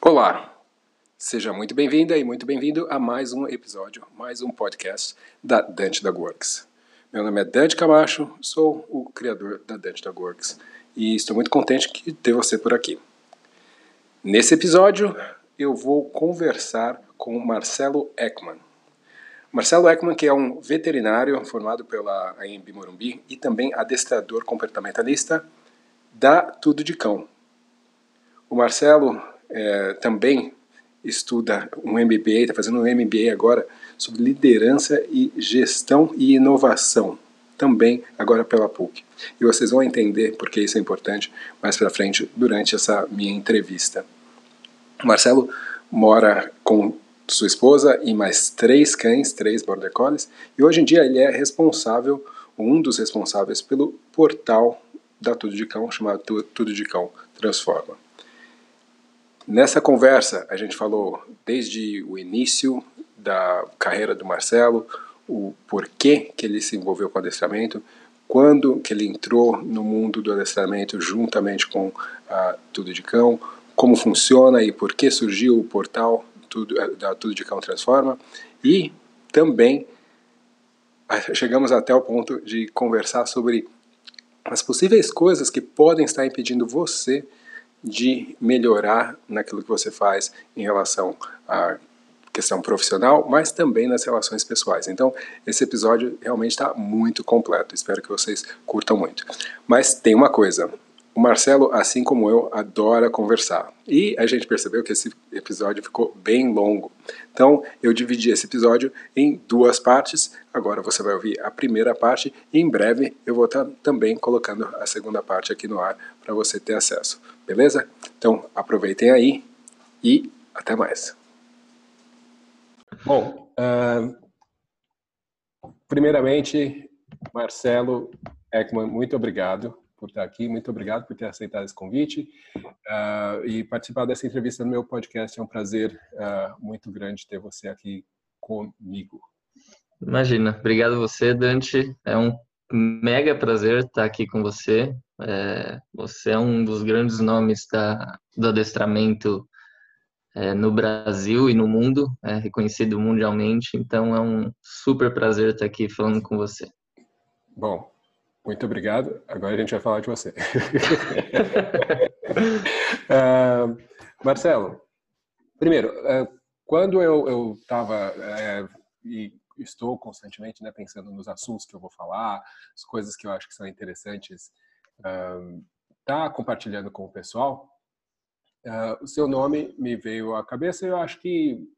Olá, seja muito bem-vinda e muito bem-vindo a mais um episódio, mais um podcast da Dante Dog Works. Meu nome é Dante Camacho, sou o criador da Dante Dog Works e estou muito contente de ter você por aqui. Nesse episódio, eu vou conversar com Marcelo Ekman. Marcelo Ekman, que é um veterinário formado pela AMB Morumbi e também adestrador comportamentalista da Tudo de Cão. O Marcelo é, também estuda um MBA, está fazendo um MBA agora sobre liderança e gestão e inovação, também agora pela PUC. E vocês vão entender porque isso é importante mais para frente durante essa minha entrevista. O Marcelo mora com sua esposa e mais três cães, três border collies, e hoje em dia ele é responsável, um dos responsáveis pelo portal da Tudo de Cão, chamado Tudo de Cão Transforma. Nessa conversa, a gente falou desde o início da carreira do Marcelo, o porquê que ele se envolveu com o adestramento, quando que ele entrou no mundo do adestramento juntamente com a Tudo de Cão, como funciona e por que surgiu o portal tudo, eh, da Tudo de Cão Transforma e também chegamos até o ponto de conversar sobre as possíveis coisas que podem estar impedindo você de melhorar naquilo que você faz em relação à questão profissional, mas também nas relações pessoais. Então, esse episódio realmente está muito completo. Espero que vocês curtam muito. Mas tem uma coisa: o Marcelo, assim como eu, adora conversar. E a gente percebeu que esse episódio ficou bem longo. Então, eu dividi esse episódio em duas partes. Agora você vai ouvir a primeira parte e em breve eu vou estar também colocando a segunda parte aqui no ar para você ter acesso. Beleza? Então, aproveitem aí e até mais. Bom, uh, primeiramente, Marcelo Ekman, muito obrigado por estar aqui, muito obrigado por ter aceitado esse convite uh, e participar dessa entrevista no meu podcast. É um prazer uh, muito grande ter você aqui comigo. Imagina, obrigado você, Dante. É um mega prazer estar aqui com você. É, você é um dos grandes nomes da, do adestramento é, no Brasil e no mundo, é reconhecido mundialmente. Então é um super prazer estar aqui falando com você. Bom, muito obrigado. Agora a gente vai falar de você. uh, Marcelo, primeiro, uh, quando eu estava uh, e estou constantemente né, pensando nos assuntos que eu vou falar, as coisas que eu acho que são interessantes, tá compartilhando com o pessoal, o seu nome me veio à cabeça. Eu acho que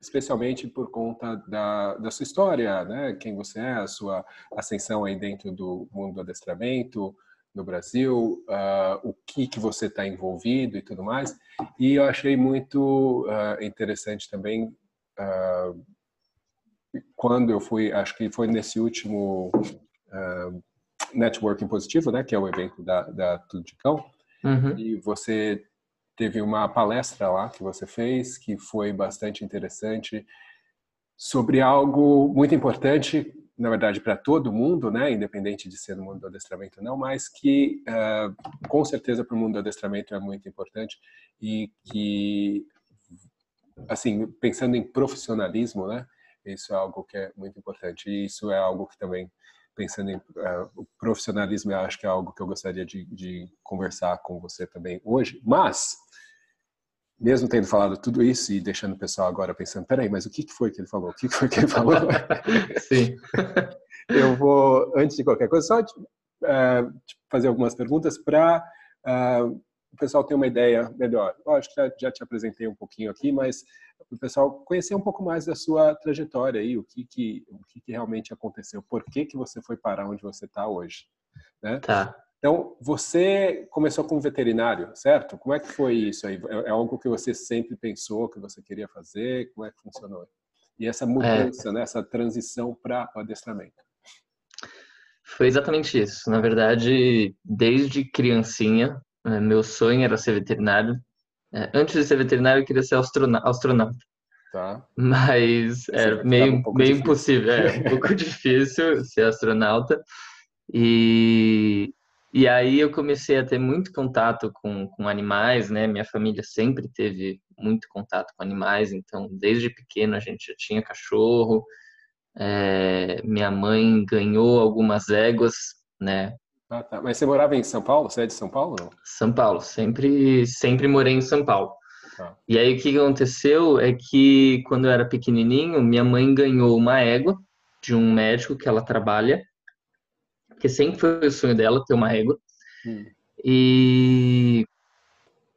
especialmente por conta da, da sua história, né? Quem você é, a sua ascensão aí dentro do mundo do adestramento no Brasil, uh, o que que você está envolvido e tudo mais. E eu achei muito uh, interessante também uh, quando eu fui, acho que foi nesse último networking positivo, né? Que é o evento da, da Tudo de Cão. Uhum. E você teve uma palestra lá que você fez que foi bastante interessante sobre algo muito importante, na verdade, para todo mundo, né, independente de ser no mundo do adestramento ou não, mas que uh, com certeza para o mundo do adestramento é muito importante e que, assim, pensando em profissionalismo, né, isso é algo que é muito importante. E isso é algo que também pensando em uh, profissionalismo, eu acho que é algo que eu gostaria de, de conversar com você também hoje. Mas mesmo tendo falado tudo isso e deixando o pessoal agora pensando, peraí, mas o que foi que ele falou? O que foi que ele falou? Sim. Eu vou, antes de qualquer coisa, só uh, fazer algumas perguntas para uh, o pessoal ter uma ideia melhor. Lógico que já, já te apresentei um pouquinho aqui, mas o pessoal conhecer um pouco mais da sua trajetória aí, o que, que, o que, que realmente aconteceu, por que, que você foi parar onde você está hoje. Né? Tá. Então, você começou como veterinário, certo? Como é que foi isso aí? É, é algo que você sempre pensou que você queria fazer? Como é que funcionou? E essa mudança, é. né, essa transição para o adestramento? Foi exatamente isso. Na verdade, desde criancinha, é, meu sonho era ser veterinário. É, antes de ser veterinário, eu queria ser astronauta. Tá. Mas é meio, um meio impossível, é um pouco difícil ser astronauta. E, e aí eu comecei a ter muito contato com, com animais, né? Minha família sempre teve muito contato com animais, então desde pequeno a gente já tinha cachorro. É, minha mãe ganhou algumas éguas, né? Ah, tá. Mas você morava em São Paulo? Você é de São Paulo? Não? São Paulo, sempre, sempre morei em São Paulo. Tá. E aí o que aconteceu é que quando eu era pequenininho, minha mãe ganhou uma égua de um médico que ela trabalha porque sempre foi o sonho dela ter uma égua. Hum. E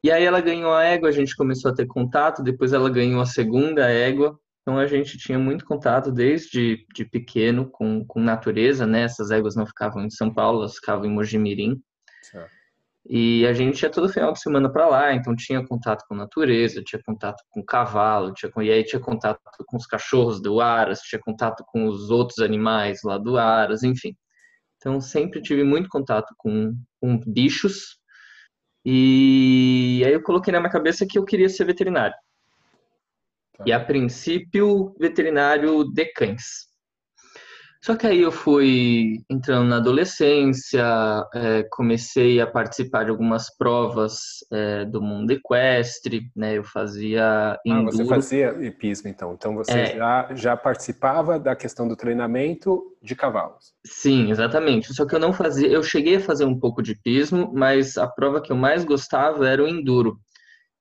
e aí ela ganhou a égua, a gente começou a ter contato, depois ela ganhou a segunda égua. Então a gente tinha muito contato desde de pequeno com, com natureza, né? Essas éguas não ficavam em São Paulo, elas ficavam em Mojimirim. Certo. E a gente ia todo final de semana para lá, então tinha contato com natureza, tinha contato com cavalo, tinha, e aí tinha contato com os cachorros do Aras, tinha contato com os outros animais lá do Aras, enfim. Então, sempre tive muito contato com, com bichos. E aí eu coloquei na minha cabeça que eu queria ser veterinário. Tá. E a princípio, veterinário de cães. Só que aí eu fui entrando na adolescência, é, comecei a participar de algumas provas é, do mundo equestre, né? Eu fazia enduro. Ah, você fazia hipismo, então. Então você é, já, já participava da questão do treinamento de cavalos. Sim, exatamente. Só que eu não fazia, eu cheguei a fazer um pouco de hipismo, mas a prova que eu mais gostava era o enduro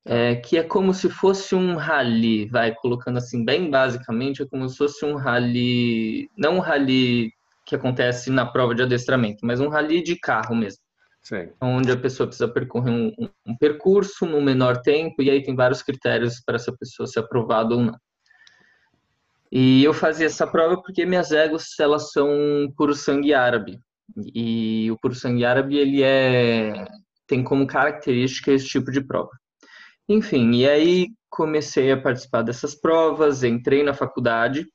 é, que é como se fosse um rally, vai colocando assim bem basicamente, é como se fosse um rally, não um rally que acontece na prova de adestramento, mas um rally de carro mesmo. Sim. Onde a pessoa precisa percorrer um, um, um percurso no menor tempo e aí tem vários critérios para essa pessoa ser aprovada ou não. E eu fazia essa prova porque minhas éguas elas são puro sangue árabe. E o puro sangue árabe ele é tem como característica esse tipo de prova. Enfim, e aí comecei a participar dessas provas, entrei na faculdade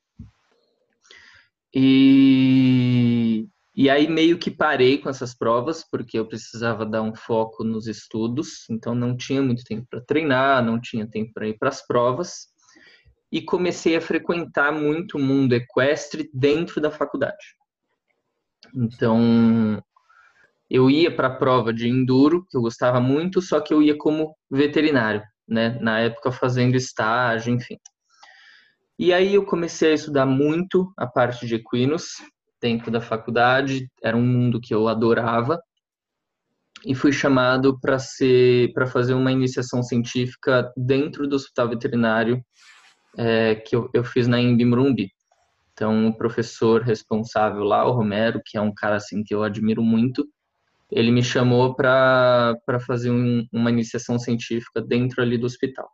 e, e aí meio que parei com essas provas, porque eu precisava dar um foco nos estudos, então não tinha muito tempo para treinar, não tinha tempo para ir para as provas, e comecei a frequentar muito o mundo equestre dentro da faculdade. Então, eu ia para a prova de enduro, que eu gostava muito, só que eu ia como veterinário, né? Na época fazendo estágio, enfim. E aí eu comecei a estudar muito a parte de equinos dentro da faculdade, era um mundo que eu adorava. E fui chamado para ser para fazer uma iniciação científica dentro do hospital veterinário é, que eu, eu fiz na Morumbi. Então, o professor responsável lá, o Romero, que é um cara assim que eu admiro muito, ele me chamou para fazer um, uma iniciação científica dentro ali do hospital.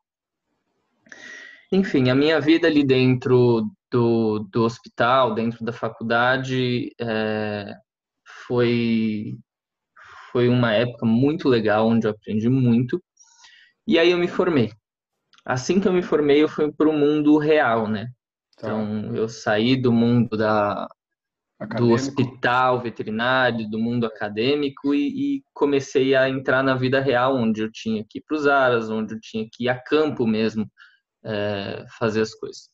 Enfim, a minha vida ali dentro do, do hospital, dentro da faculdade, é, foi, foi uma época muito legal, onde eu aprendi muito. E aí eu me formei. Assim que eu me formei, eu fui para o mundo real, né? Tá. Então, eu saí do mundo da, Acadêmico. do hospital veterinário, do mundo acadêmico e, e, comecei a entrar na vida real, onde eu tinha que ir para os aras, onde eu tinha que ir a campo mesmo é, fazer as coisas.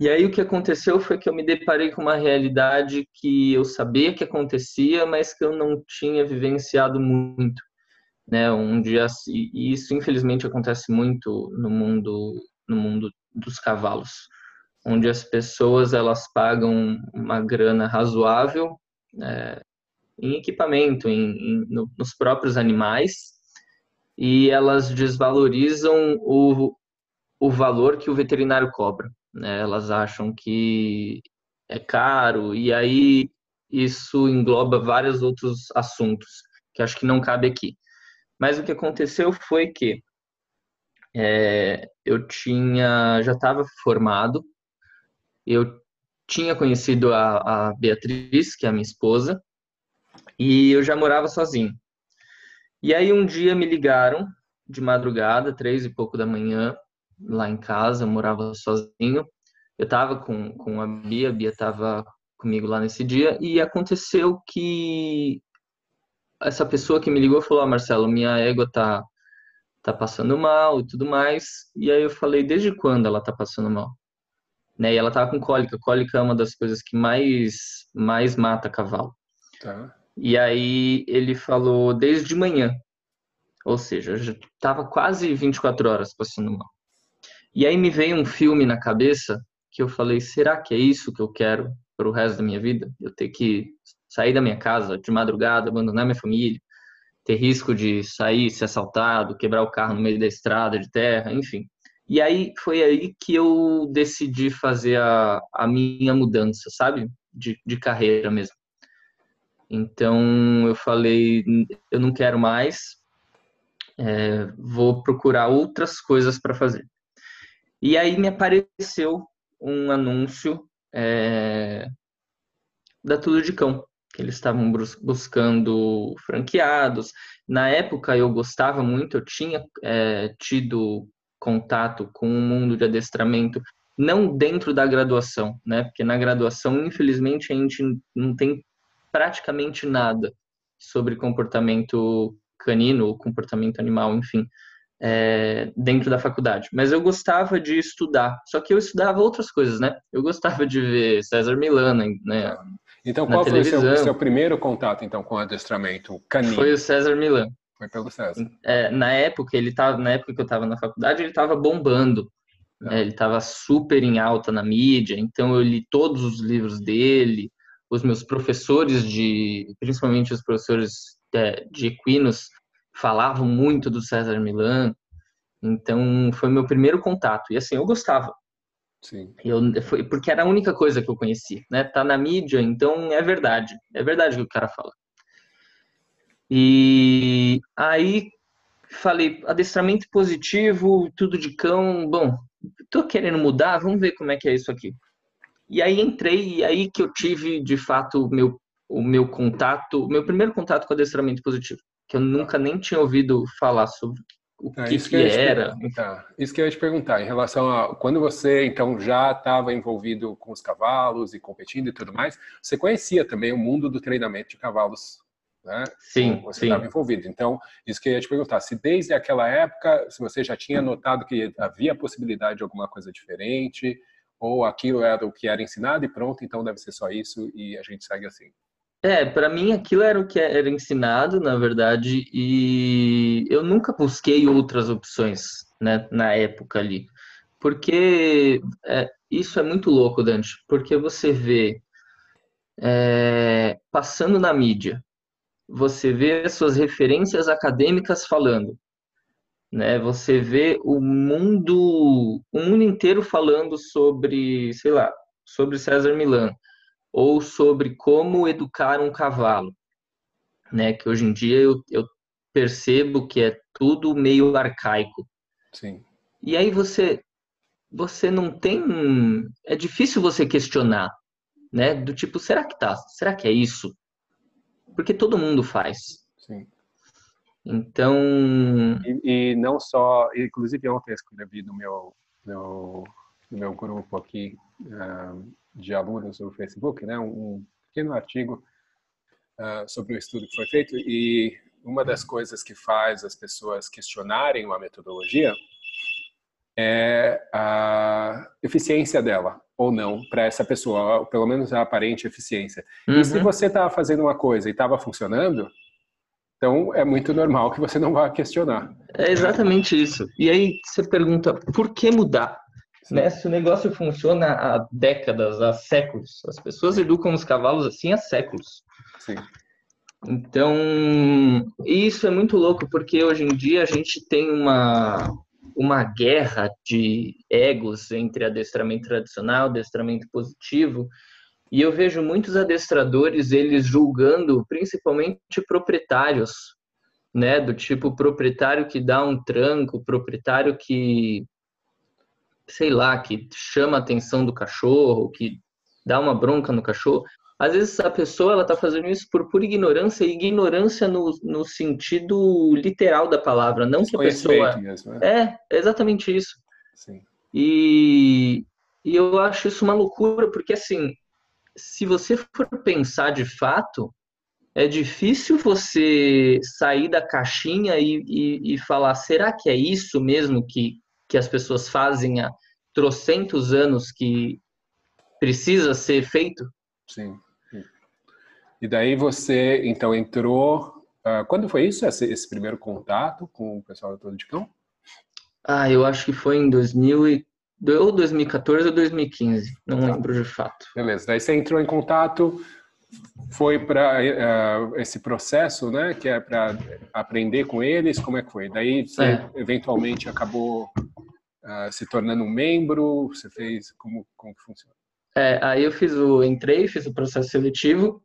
E aí o que aconteceu foi que eu me deparei com uma realidade que eu sabia que acontecia, mas que eu não tinha vivenciado muito, né? Onde e isso infelizmente acontece muito no mundo no mundo dos cavalos onde as pessoas elas pagam uma grana razoável é, em equipamento, em, em no, nos próprios animais, e elas desvalorizam o, o valor que o veterinário cobra. Né? Elas acham que é caro, e aí isso engloba vários outros assuntos que acho que não cabe aqui. Mas o que aconteceu foi que é, eu tinha já estava formado eu tinha conhecido a, a Beatriz, que é a minha esposa, e eu já morava sozinho. E aí um dia me ligaram de madrugada, três e pouco da manhã, lá em casa, eu morava sozinho. Eu estava com, com a Bia, a Bia estava comigo lá nesse dia, e aconteceu que essa pessoa que me ligou falou: ah, Marcelo, minha égua tá, tá passando mal e tudo mais. E aí eu falei, desde quando ela tá passando mal? Né? E ela tava com cólica. Cólica é uma das coisas que mais, mais mata cavalo. Tá. E aí ele falou, desde de manhã. Ou seja, já tava quase 24 horas passando mal. E aí me veio um filme na cabeça que eu falei, será que é isso que eu quero para o resto da minha vida? Eu ter que sair da minha casa de madrugada, abandonar minha família, ter risco de sair, ser assaltado, quebrar o carro no meio da estrada de terra, enfim. E aí foi aí que eu decidi fazer a, a minha mudança, sabe? De, de carreira mesmo. Então eu falei, eu não quero mais, é, vou procurar outras coisas para fazer. E aí me apareceu um anúncio é, da Tudo de Cão que eles estavam buscando franqueados. Na época eu gostava muito, eu tinha é, tido contato com o mundo de adestramento, não dentro da graduação, né? Porque na graduação, infelizmente, a gente não tem praticamente nada sobre comportamento canino ou comportamento animal, enfim, é, dentro da faculdade. Mas eu gostava de estudar, só que eu estudava outras coisas, né? Eu gostava de ver César Milano, né? Então, qual foi o seu, seu, primeiro contato então com o adestramento canino? Foi o César Milan. Foi pelo César. É, na época ele tava, na época que eu estava na faculdade, ele estava bombando. É, ele estava super em alta na mídia, então eu li todos os livros dele. Os meus professores de, principalmente os professores é, de equinos, falavam muito do César Milan. Então foi meu primeiro contato e assim eu gostava. Sim. Eu, foi, porque era a única coisa que eu conhecia, né? Tá na mídia, então é verdade. É verdade o que o cara fala. E aí falei, adestramento positivo, tudo de cão. Bom, tô querendo mudar, vamos ver como é que é isso aqui. E aí entrei, e aí que eu tive, de fato, meu, o meu contato, o meu primeiro contato com adestramento positivo, que eu nunca nem tinha ouvido falar sobre o que, é, isso que, que era. Tá. Isso que eu ia te perguntar, em relação a quando você então já estava envolvido com os cavalos e competindo e tudo mais, você conhecia também o mundo do treinamento de cavalos, né? Sim, você estava envolvido. Então, isso que eu ia te perguntar, se desde aquela época, se você já tinha notado que havia possibilidade de alguma coisa diferente, ou aquilo era o que era ensinado e pronto, então deve ser só isso e a gente segue assim. É, para mim aquilo era o que era ensinado, na verdade, e eu nunca busquei outras opções, né, na época ali. Porque é, isso é muito louco, Dante, porque você vê é, passando na mídia, você vê as suas referências acadêmicas falando, né? Você vê o mundo, o mundo inteiro falando sobre, sei lá, sobre César Milano ou sobre como educar um cavalo, né? Que hoje em dia eu, eu percebo que é tudo meio arcaico. Sim. E aí você você não tem é difícil você questionar, né? Do tipo, será que tá? Será que é isso? Porque todo mundo faz. Sim. Então. E, e não só, inclusive ontem eu escrevi no meu, no, no meu grupo aqui, uh, de alunos no Facebook, né, um pequeno artigo uh, sobre o estudo que foi feito e uma das coisas que faz as pessoas questionarem uma metodologia é a eficiência dela ou não para essa pessoa, pelo menos a aparente eficiência. Uhum. E se uhum. você estava fazendo uma coisa e estava funcionando, então é muito normal que você não vá questionar. É exatamente isso. E aí você pergunta, por que mudar? Né? Se o negócio funciona há décadas, há séculos, as pessoas educam os cavalos assim há séculos. Sim. Então, isso é muito louco, porque hoje em dia a gente tem uma, uma guerra de egos entre adestramento tradicional, adestramento positivo, e eu vejo muitos adestradores, eles julgando principalmente proprietários, né, do tipo proprietário que dá um tranco, proprietário que sei lá, que chama a atenção do cachorro, que dá uma bronca no cachorro. Às vezes a pessoa ela está fazendo isso por pura ignorância, e ignorância no, no sentido literal da palavra, não que a pessoa. Mesmo, é. é, exatamente isso. Sim. E, e eu acho isso uma loucura, porque assim, se você for pensar de fato, é difícil você sair da caixinha e, e, e, falar, será que é isso mesmo que, que as pessoas fazem há trocentos anos que precisa ser feito? Sim. E daí você, então, entrou... Uh, quando foi isso, esse, esse, primeiro contato com o pessoal da Todo de Cão? Ah, eu acho que foi em 2000 e, ou 2014 ou 2015, não tá. lembro de fato. Beleza, daí você entrou em contato foi para uh, eh, esse processo, né, que é para aprender com eles, como é que foi? Daí você é. eventualmente acabou uh, se tornando um membro, você fez, como, como que funciona? É, aí eu fiz o, entrei, fiz o processo seletivo.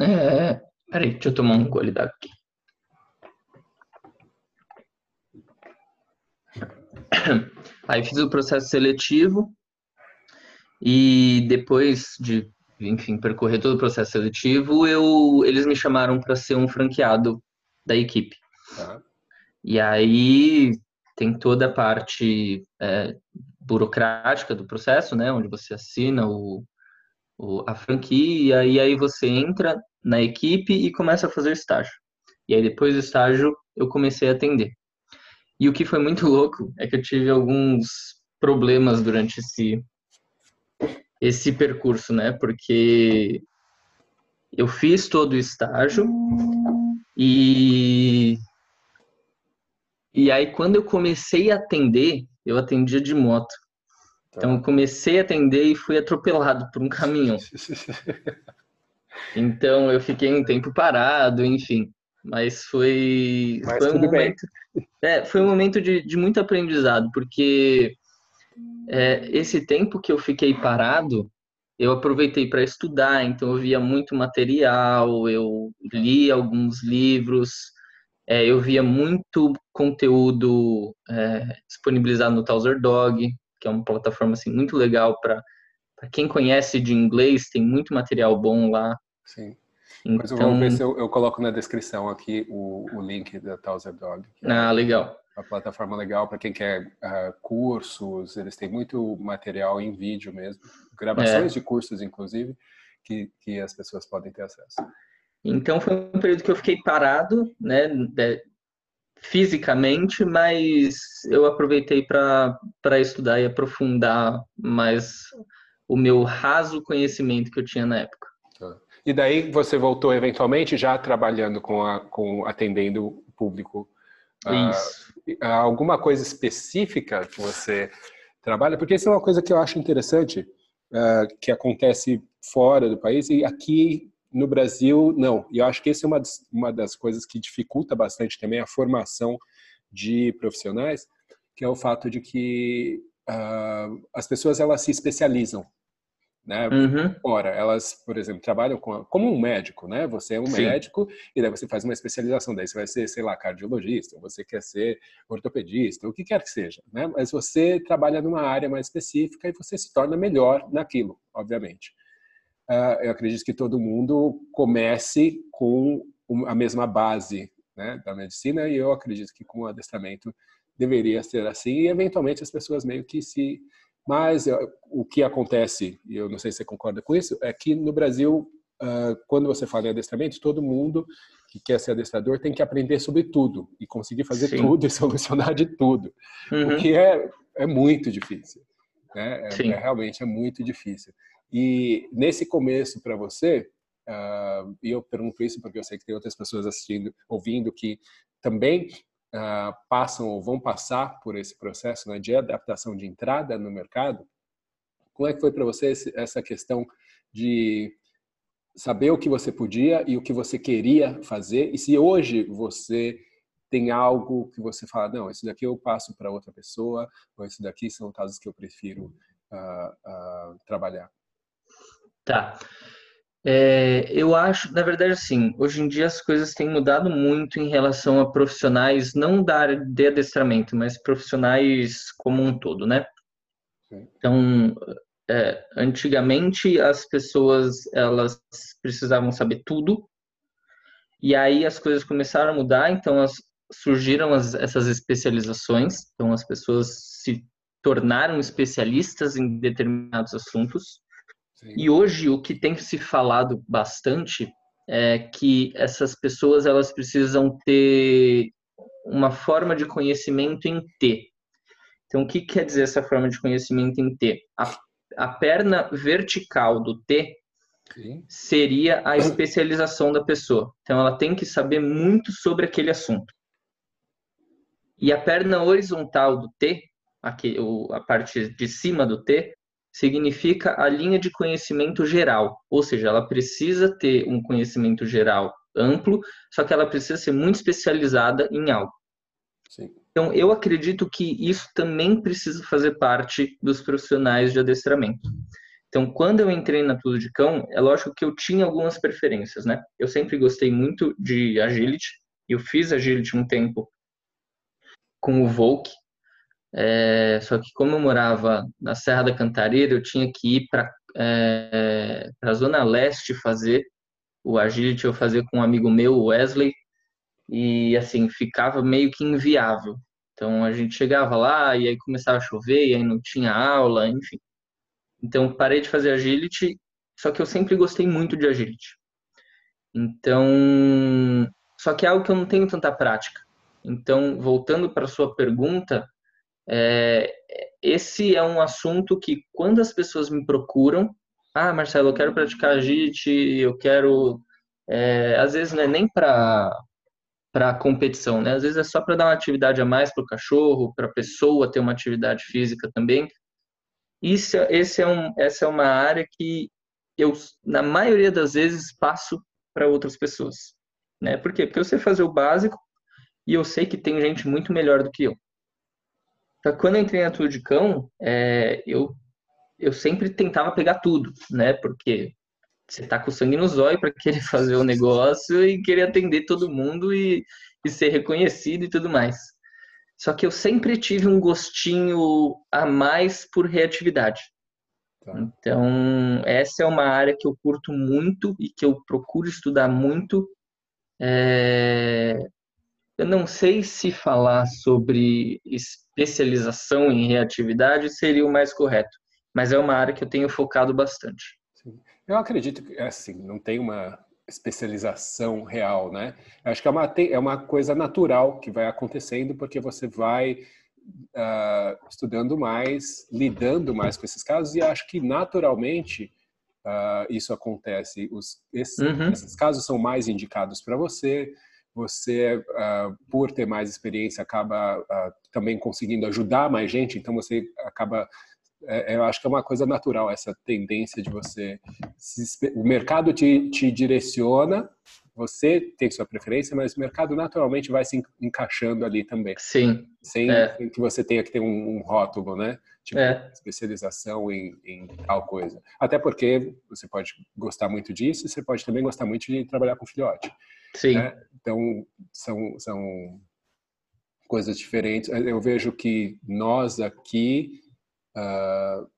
É, peraí, deixa eu tomar um gole d'água aqui. Aí fiz o processo seletivo e depois de enfim, percorrer todo o processo seletivo, eu, eles me chamaram para ser um franqueado da equipe. Uhum. E aí tem toda a parte é, burocrática do processo, né, onde você assina o, o, a franquia e aí você entra na equipe e começa a fazer estágio. E aí depois do estágio eu comecei a atender. E o que foi muito louco é que eu tive alguns problemas durante esse esse percurso, né? Porque eu fiz todo o estágio e e aí quando eu comecei a atender, eu atendia de moto. Tá. Então eu comecei a atender e fui atropelado por um caminhão. Então eu fiquei um tempo parado, enfim. Mas foi, Mas foi um momento. É, foi um momento de, de muito aprendizado, porque é, esse tempo que eu fiquei parado, eu aproveitei para estudar, então eu via muito material, eu li alguns livros, é, eu via muito conteúdo é, disponibilizado no Towser Dog, que é uma plataforma assim, muito legal para quem conhece de inglês, tem muito material bom lá. Sim. Mas então, eu vou ver se eu, eu, coloco na descrição aqui o, o link da Towser Dog. Ah, legal uma plataforma legal para quem quer uh, cursos, eles têm muito material em vídeo mesmo, gravações é. de cursos, inclusive, que, que as pessoas podem ter acesso. Então foi um período que eu fiquei parado, né, fisicamente, mas eu aproveitei para estudar e aprofundar mais o meu raso conhecimento que eu tinha na época. Tá. E daí você voltou eventualmente já trabalhando com, a, com atendendo o público ah, Isso. Uh, alguma coisa específica que você trabalha? Porque isso é uma coisa que eu acho interessante, uh, que acontece fora do país e aqui no Brasil, não. E eu acho que essa é uma, uma das coisas que dificulta bastante também a formação de profissionais, que é o fato de que uh, as pessoas elas se especializam né? Uhum. Ora, elas, por exemplo, trabalham com, como um médico, né? Você é um Sim. médico e daí você faz uma especialização, daí você vai ser, sei lá, cardiologista, você quer ser ortopedista, o que quer que seja, né? Mas você trabalha numa área mais específica e você se torna melhor naquilo, obviamente. Uh, eu acredito que todo mundo comece com a mesma base né, da medicina e eu acredito que com o adestramento deveria ser assim e eventualmente as pessoas meio que se mas o que acontece, e eu não sei se você concorda com isso, é que no Brasil, quando você fala em adestramento, todo mundo que quer ser adestrador tem que aprender sobre tudo e conseguir fazer Sim. tudo e solucionar de tudo, uhum. o que é, é muito difícil. Né? É, é, realmente é muito difícil. E nesse começo para você, uh, e eu pergunto isso porque eu sei que tem outras pessoas assistindo, ouvindo que também uh, passam ou vão passar por esse processo né, de adaptação de entrada no mercado. Como é que foi para você essa questão de saber o que você podia e o que você queria fazer? E se hoje você tem algo que você fala, não, isso daqui eu passo para outra pessoa, ou isso daqui são casos que eu prefiro uh, uh, trabalhar? Tá. É, eu acho, na verdade, assim, hoje em dia as coisas têm mudado muito em relação a profissionais, não da área de adestramento, mas profissionais como um todo, né? Então, é, antigamente as pessoas elas precisavam saber tudo, e aí as coisas começaram a mudar, então as, surgiram as, essas especializações, então as pessoas se tornaram especialistas em determinados assuntos. Sim. E hoje o que tem se falado bastante é que essas pessoas elas precisam ter uma forma de conhecimento em T. Então, o que quer dizer essa forma de conhecimento em T? A, a perna vertical do T Sim. seria a especialização da pessoa. Então, ela tem que saber muito sobre aquele assunto. E a perna horizontal do T, aqui, a parte de cima do T, significa a linha de conhecimento geral, ou seja, ela precisa ter um conhecimento geral amplo, só que ela precisa ser muito especializada em algo. Sim. Então, eu acredito que isso também precisa fazer parte dos profissionais de adestramento. Então, quando eu entrei na Tudo de Cão, é lógico que eu tinha algumas preferências, né? Eu sempre gostei muito de agility, eu fiz agility um tempo com o Volk, é, só que como eu morava na Serra da Cantareira, eu tinha que ir para é, a Zona Leste fazer o agility, eu fazia com um amigo meu, Wesley, e assim, ficava meio que inviável. Então a gente chegava lá e aí começava a chover, e aí não tinha aula, enfim. Então parei de fazer agility, só que eu sempre gostei muito de agility. Então, só que é algo que eu não tenho tanta prática. Então, voltando para sua pergunta, é, esse é um assunto que quando as pessoas me procuram, ah, Marcelo, eu quero praticar agility, eu quero, é, às vezes não é nem para para competição, né? Às vezes é só para dar uma atividade a mais para o cachorro, para a pessoa ter uma atividade física também. Isso, esse é um, essa é uma área que eu, na maioria das vezes, passo para outras pessoas, né? Por quê? Porque eu sei fazer o básico e eu sei que tem gente muito melhor do que eu. Então, quando eu entrei na Tudo de Cão, é, eu, eu sempre tentava pegar tudo, né? Porque você tá com sangue no zóio para querer fazer o negócio e querer atender todo mundo e, e ser reconhecido e tudo mais. Só que eu sempre tive um gostinho a mais por reatividade. Tá. Então, essa é uma área que eu curto muito e que eu procuro estudar muito. É... Eu não sei se falar sobre especialização em reatividade seria o mais correto, mas é uma área que eu tenho focado bastante. Sim. Eu acredito que, assim, não tem uma especialização real, né? Eu acho que é uma, é uma coisa natural que vai acontecendo porque você vai uh, estudando mais, lidando mais com esses casos e acho que naturalmente uh, isso acontece. Os, esses, uhum. esses casos são mais indicados para você, você, uh, por ter mais experiência, acaba uh, também conseguindo ajudar mais gente, então você acaba. É, eu acho que é uma coisa natural essa tendência de você. Se, o mercado te, te direciona, você tem sua preferência, mas o mercado naturalmente vai se encaixando ali também. Sim. Sem, é. que você tenha que ter um, um rótulo, né? Tipo, é. especialização em, em, tal coisa. Até porque você pode gostar muito disso, você pode também gostar muito de trabalhar com filhote. Sim. Né? Então, são, são coisas diferentes. Eu vejo que nós aqui, uh,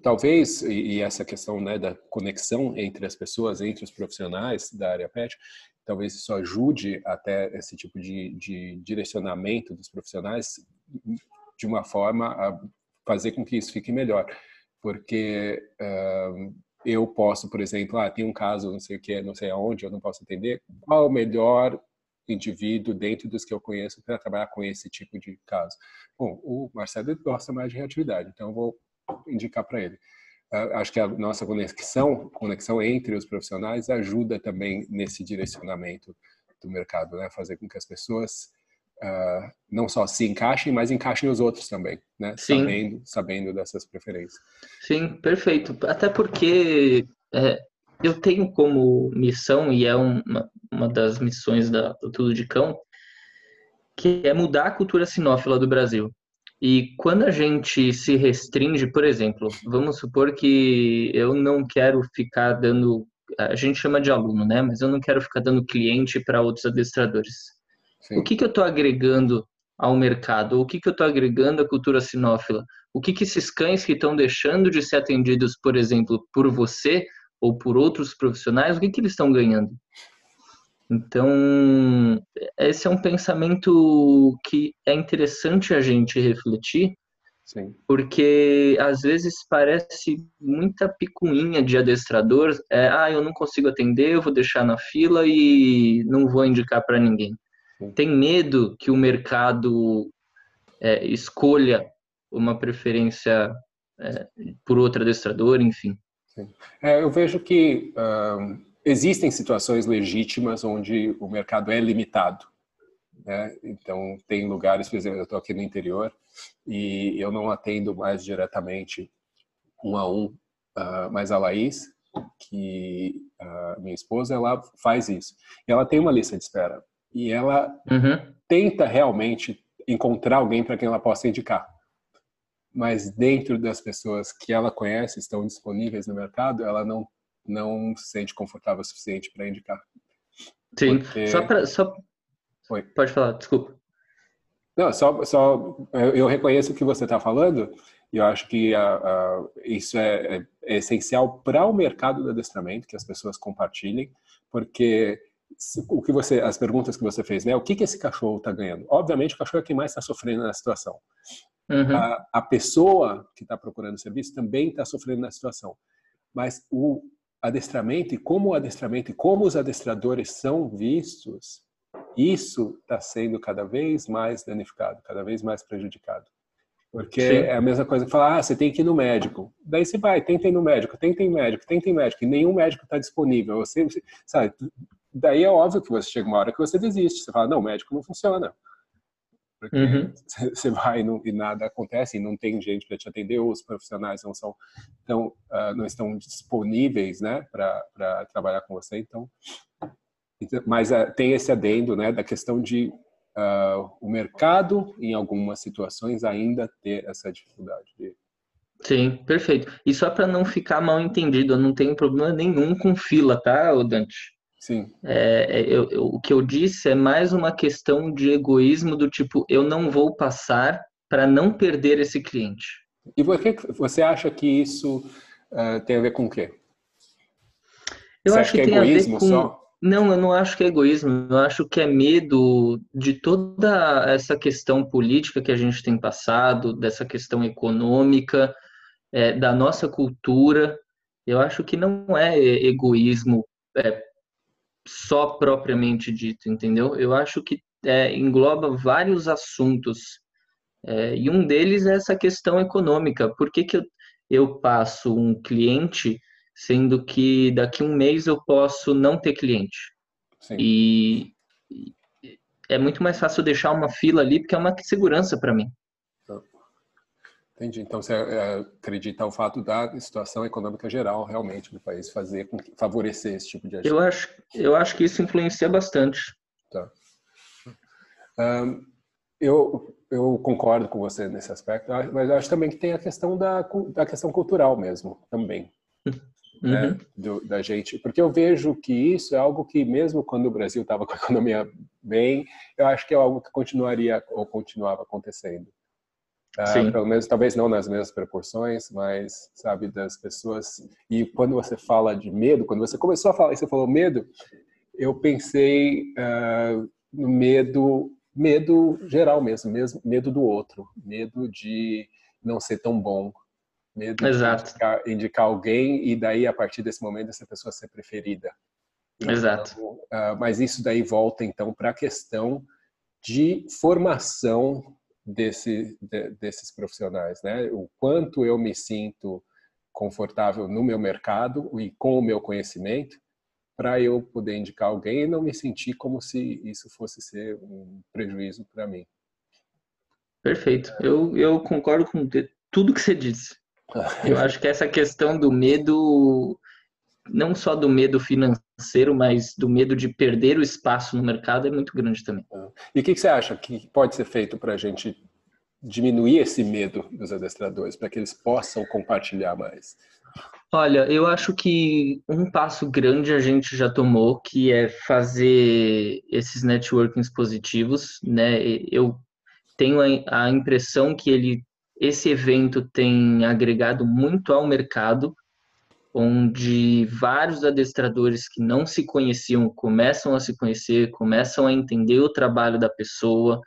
talvez, e, essa questão né, da conexão entre as pessoas, entre os profissionais da área PET, talvez isso ajude até esse tipo de, de direcionamento dos profissionais de uma forma a fazer com que isso fique melhor. Porque uh, eu posso, por exemplo, ah, tem um caso, não sei o que, não sei aonde, eu não posso entender, qual o melhor indivíduo dentro dos que eu conheço para trabalhar com esse tipo de caso? Bom, o Marcelo gosta mais de reatividade, então eu vou indicar para ele. Uh, acho que a nossa conexão, conexão entre os profissionais ajuda também nesse direcionamento do mercado, né? Fazer com que as pessoas uh, não só se encaixem, mas encaixem os outros também, né? Sim. Sabendo, sabendo dessas preferências. Sim, perfeito. Até porque é, eu tenho como missão, e é uma, uma das missões da, do Tudo de Cão, que é mudar a cultura sinófila do Brasil. E quando a gente se restringe, por exemplo, vamos supor que eu não quero ficar dando, a gente chama de aluno, né? Mas eu não quero ficar dando cliente para outros adestradores. Sim. O que, que eu estou agregando ao mercado? O que, que eu estou agregando à cultura sinófila? O que, que esses cães que estão deixando de ser atendidos, por exemplo, por você ou por outros profissionais, o que, que eles estão ganhando? Então, esse é um pensamento que é interessante a gente refletir, Sim. Porque às vezes parece muita picuinha de adestrador. É, ah, eu não consigo atender, eu vou deixar na fila e não vou indicar para ninguém. Tem medo que o mercado é, escolha uma preferência é, por outro adestrador, enfim. É, eu vejo que existem situações legítimas onde o mercado é limitado. Né? Então, tem lugares, por exemplo, eu estou aqui no interior e eu não atendo mais diretamente um a um, uh, mas a Laís, que uh, minha esposa, ela faz isso. E ela tem uma lista de espera. E ela uhum. tenta realmente encontrar alguém para quem ela possa indicar. Mas dentro das pessoas que ela conhece, estão disponíveis no mercado, ela não não se sente confortável o suficiente para indicar. Sim, Porque... só para só Oi. Pode falar, desculpa. Não, só, só eu reconheço o que você está falando e eu acho que isso é, é, é essencial para o mercado do adestramento, que as pessoas compartilhem, porque o que você, as perguntas que você fez, né? O que que esse cachorro está ganhando? Obviamente, o cachorro é quem mais está sofrendo na situação. Uhum. A, a, pessoa que está procurando serviço também está sofrendo na situação. Mas o adestramento e como o adestramento e como os adestradores são vistos, isso está sendo cada vez mais danificado, cada vez mais prejudicado. Porque Sim. é a mesma coisa que falar, ah, você tem que ir no médico. Daí você vai, tenta ir no médico, tenta ir no médico, tenta ir no médico, e nenhum médico está disponível. Você, sabe, daí é óbvio que você chega uma hora que você desiste. Você fala, não, o médico não funciona. Porque uhum. você vai não, e nada acontece, e não tem gente para te atender, ou os profissionais não são uh, não estão disponíveis, né, para trabalhar com você. Então, então mas uh, tem esse adendo, né, da questão de uh, o mercado, em algumas situações, ainda ter essa dificuldade de Sim, perfeito. E só para não ficar mal entendido, eu não tenho problema nenhum com fila, tá, Dante? Sim. É, é, eu, eu, o que eu disse é mais uma questão de egoísmo do tipo, eu não vou passar para não perder esse cliente. E por que você acha que isso uh, tem a ver com o quê? Eu você acho que, que é tem egoísmo a ver com... só? Não, eu não acho que é egoísmo, eu acho que é medo de toda essa questão política que a gente tem passado, dessa questão econômica, é, da nossa cultura. Eu acho que não é egoísmo é, só propriamente dito, entendeu? Eu acho que é, engloba vários assuntos. É, e um deles é essa questão econômica. Por que, que eu, eu passo um cliente, sendo que daqui a um mês eu posso não ter cliente? Sim. E é muito mais fácil deixar uma fila ali, porque é uma segurança para mim. Entendi. Então você é, acredita o fato da situação econômica geral realmente do país fazer favorecer esse tipo de agenda? Eu acho, eu acho que isso influencia bastante. Tá. Um, eu, eu concordo com você nesse aspecto, mas acho também que tem a questão da, da questão cultural mesmo, também. Uhum. Né, do, da gente, porque eu vejo que isso é algo que mesmo quando o Brasil estava com a economia bem, eu acho que é algo que continuaria ou continuava acontecendo. Uh, pelo menos, talvez não nas mesmas proporções, mas, sabe, das pessoas. E quando você fala de medo, quando você começou a falar e você falou medo, eu pensei uh, no medo, medo geral mesmo, mesmo, medo do outro, medo de não ser tão bom, medo Exato. de indicar, indicar alguém e daí, a partir desse momento, essa pessoa ser preferida. Então, Exato. Uh, mas isso daí volta, então, para a questão de formação desse, de, desses profissionais, né? O quanto eu me sinto confortável no meu mercado e com o meu conhecimento para eu poder indicar alguém e não me sentir como se isso fosse ser um prejuízo para mim. Perfeito. Eu, eu concordo com tudo que você disse. Eu acho que essa questão do medo, não só do medo financeiro, mas do medo de perder o espaço no mercado é muito grande também. E o que, que você acha que pode ser feito para a gente diminuir esse medo dos adestradores, para que eles possam compartilhar mais? Olha, eu acho que um passo grande a gente já tomou, que é fazer esses networkings positivos, né? Eu tenho a impressão que ele, esse evento tem agregado muito ao mercado, onde vários adestradores que não se conheciam começam a se conhecer, começam a entender o trabalho da pessoa,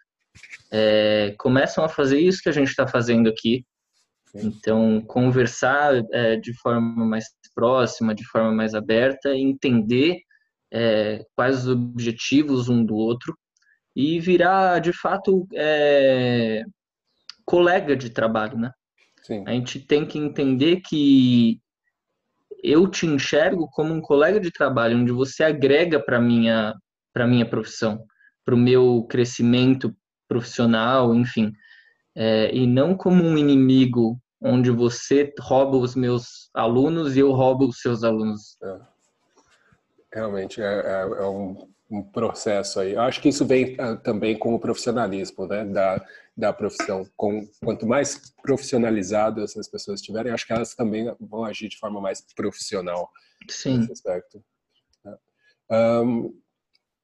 é, começam a fazer isso que a gente está fazendo aqui. Então, conversar é, de forma mais próxima, de forma mais aberta, entender é, quais os objetivos um do outro e virar, de fato, é, colega de trabalho, né? Sim. A gente tem que entender que eu te enxergo como um colega de trabalho, onde você agrega para minha para minha profissão, para o meu crescimento profissional, enfim, é, e não como um inimigo onde você rouba os meus alunos e eu roubo os seus alunos. É. Realmente é, é, é um, um, processo aí. Eu acho que isso vem uh, também com o profissionalismo, né, da, da profissão. Com, quanto mais profissionalizadas as pessoas estiverem, acho que elas também vão agir de forma mais profissional Sim. nesse aspecto. Né. Um,